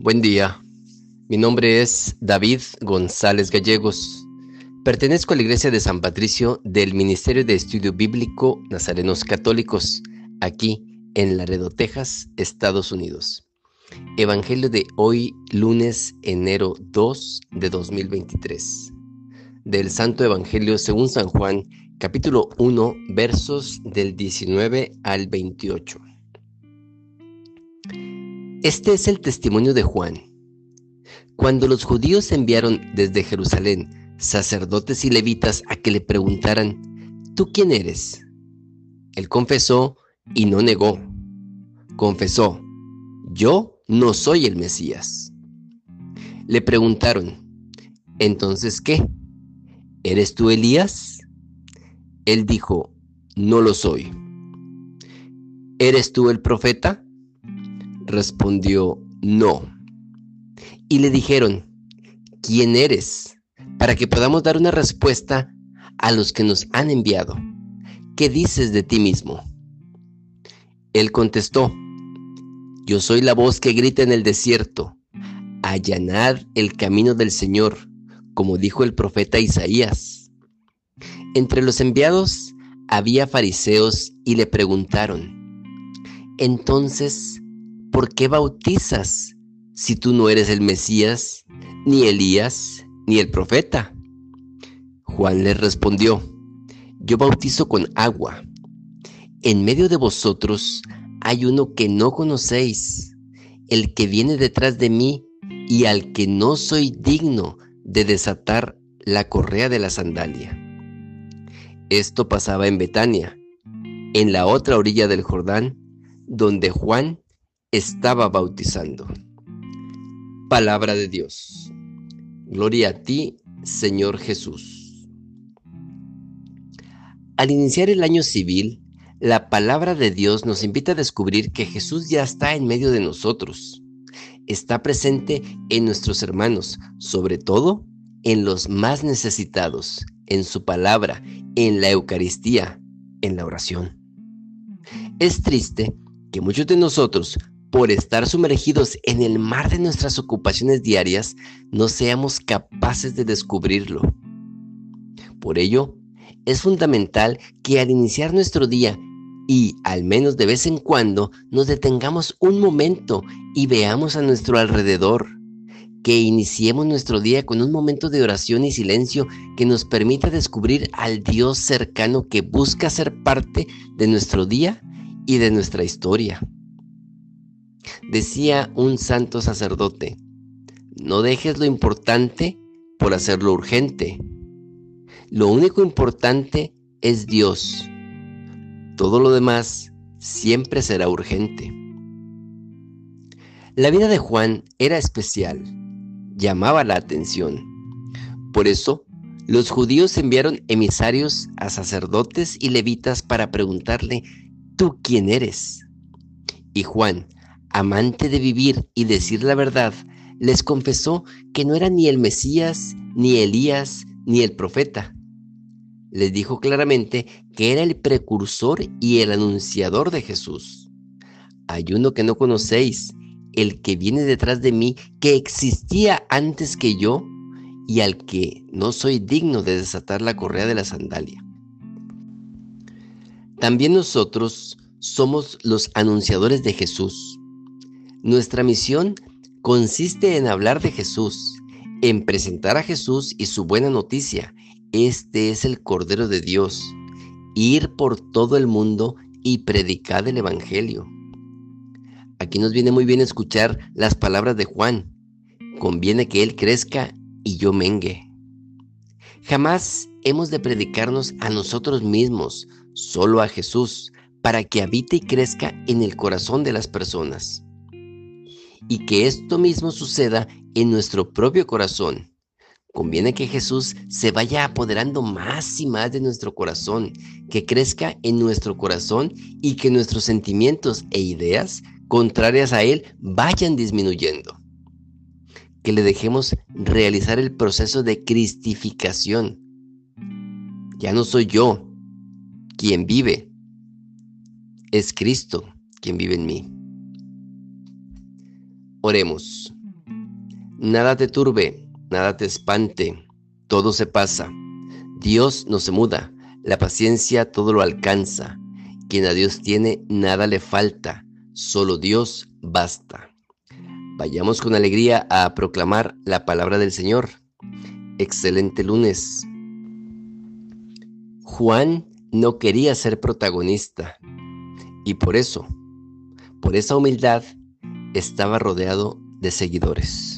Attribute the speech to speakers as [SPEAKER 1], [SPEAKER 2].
[SPEAKER 1] Buen día. Mi nombre es David González Gallegos. Pertenezco a la Iglesia de San Patricio del Ministerio de Estudio Bíblico Nazarenos Católicos, aquí en Laredo, Texas, Estados Unidos. Evangelio de hoy, lunes, enero 2 de 2023. Del Santo Evangelio según San Juan, capítulo 1, versos del 19 al 28. Este es el testimonio de Juan. Cuando los judíos enviaron desde Jerusalén sacerdotes y levitas a que le preguntaran, ¿tú quién eres? Él confesó y no negó. Confesó, yo no soy el Mesías. Le preguntaron, ¿entonces qué? ¿Eres tú Elías? Él dijo, no lo soy. ¿Eres tú el profeta? Respondió, no. Y le dijeron, ¿quién eres? Para que podamos dar una respuesta a los que nos han enviado. ¿Qué dices de ti mismo? Él contestó, yo soy la voz que grita en el desierto, allanad el camino del Señor, como dijo el profeta Isaías. Entre los enviados había fariseos y le preguntaron, entonces, ¿por qué bautizas si tú no eres el Mesías, ni Elías, ni el profeta? Juan les respondió, yo bautizo con agua. En medio de vosotros hay uno que no conocéis, el que viene detrás de mí y al que no soy digno de desatar la correa de la sandalia. Esto pasaba en Betania, en la otra orilla del Jordán, donde Juan estaba bautizando. Palabra de Dios. Gloria a ti, Señor Jesús. Al iniciar el año civil, la palabra de Dios nos invita a descubrir que Jesús ya está en medio de nosotros. Está presente en nuestros hermanos, sobre todo en los más necesitados, en su palabra, en la Eucaristía, en la oración. Es triste que muchos de nosotros, por estar sumergidos en el mar de nuestras ocupaciones diarias, no seamos capaces de descubrirlo. Por ello, es fundamental que al iniciar nuestro día y al menos de vez en cuando nos detengamos un momento y veamos a nuestro alrededor. Que iniciemos nuestro día con un momento de oración y silencio que nos permita descubrir al Dios cercano que busca ser parte de nuestro día y de nuestra historia. Decía un santo sacerdote, no dejes lo importante por hacerlo urgente. Lo único importante es Dios todo lo demás siempre será urgente. La vida de Juan era especial, llamaba la atención. Por eso, los judíos enviaron emisarios a sacerdotes y levitas para preguntarle, ¿tú quién eres? Y Juan, amante de vivir y decir la verdad, les confesó que no era ni el Mesías, ni Elías, ni el profeta, les dijo claramente que era el precursor y el anunciador de Jesús. Hay uno que no conocéis, el que viene detrás de mí, que existía antes que yo y al que no soy digno de desatar la correa de la sandalia. También nosotros somos los anunciadores de Jesús. Nuestra misión consiste en hablar de Jesús, en presentar a Jesús y su buena noticia, este es el Cordero de Dios. Ir por todo el mundo y predicar el Evangelio. Aquí nos viene muy bien escuchar las palabras de Juan. Conviene que Él crezca y yo mengue. Jamás hemos de predicarnos a nosotros mismos, solo a Jesús, para que habite y crezca en el corazón de las personas. Y que esto mismo suceda en nuestro propio corazón Conviene que Jesús se vaya apoderando más y más de nuestro corazón, que crezca en nuestro corazón y que nuestros sentimientos e ideas contrarias a Él vayan disminuyendo. Que le dejemos realizar el proceso de cristificación. Ya no soy yo quien vive, es Cristo quien vive en mí. Oremos. Nada te turbe, nada te espante, todo se pasa. Dios no se muda, la paciencia todo lo alcanza. Quien a Dios tiene, nada le falta, solo Dios basta. Vayamos con alegría a proclamar la palabra del Señor. Excelente lunes. Juan no quería ser protagonista y por eso, por esa humildad, estaba rodeado de seguidores.